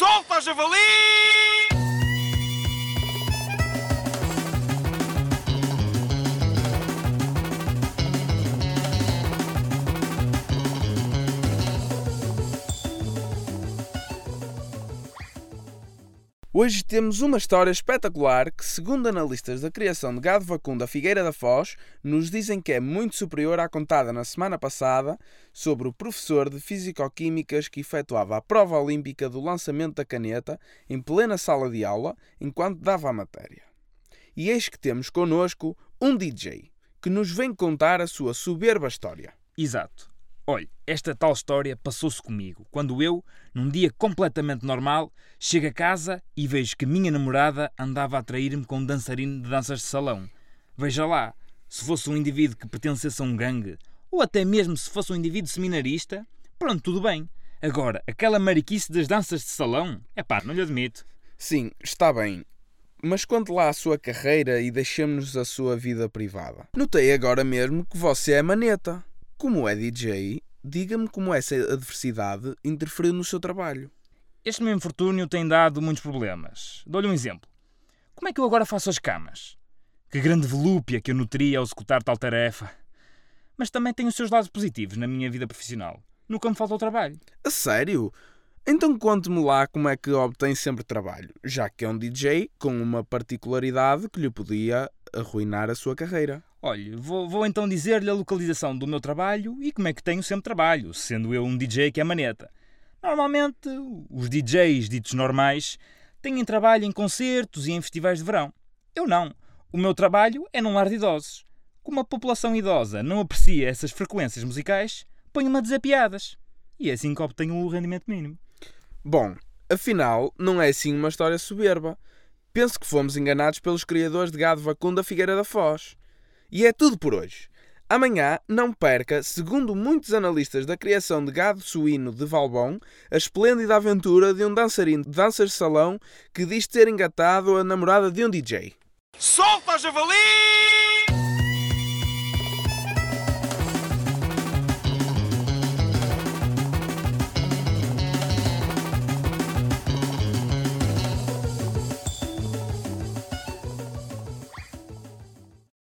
Solta, javali! Hoje temos uma história espetacular que, segundo analistas da criação de gado vacuno da Figueira da Foz, nos dizem que é muito superior à contada na semana passada sobre o professor de Fisicoquímicas que efetuava a prova olímpica do lançamento da caneta em plena sala de aula enquanto dava a matéria. E eis que temos connosco um DJ que nos vem contar a sua soberba história. Exato. Olha, esta tal história passou-se comigo, quando eu, num dia completamente normal, chego a casa e vejo que minha namorada andava a atrair-me com um dançarino de danças de salão. Veja lá, se fosse um indivíduo que pertencesse a um gangue, ou até mesmo se fosse um indivíduo seminarista, pronto, tudo bem. Agora, aquela mariquice das danças de salão, é pá, não lhe admito. Sim, está bem. Mas conte lá a sua carreira e deixemos-nos a sua vida privada. Notei agora mesmo que você é maneta. Como é DJ, diga-me como essa adversidade interferiu no seu trabalho. Este meu infortúnio tem dado muitos problemas. Dou-lhe um exemplo. Como é que eu agora faço as camas? Que grande volúpia que eu nutria ao executar tal tarefa. Mas também tem os seus lados positivos na minha vida profissional. Nunca me falta o trabalho. A sério? Então conte-me lá como é que obtém sempre trabalho, já que é um DJ com uma particularidade que lhe podia arruinar a sua carreira. Olhe, vou, vou então dizer-lhe a localização do meu trabalho e como é que tenho sempre trabalho, sendo eu um DJ que é maneta. Normalmente, os DJs ditos normais têm trabalho em concertos e em festivais de verão. Eu não. O meu trabalho é num lar de idosos. Como a população idosa não aprecia essas frequências musicais, ponho-me a dizer piadas. E é assim que obtenho o rendimento mínimo. Bom, afinal, não é assim uma história soberba. Penso que fomos enganados pelos criadores de gado vacuno da Figueira da Foz. E é tudo por hoje. Amanhã, não perca, segundo muitos analistas da criação de gado suíno de Valbon, a esplêndida aventura de um dançarino de danças de salão que diz ter engatado a namorada de um DJ. Solta, javali!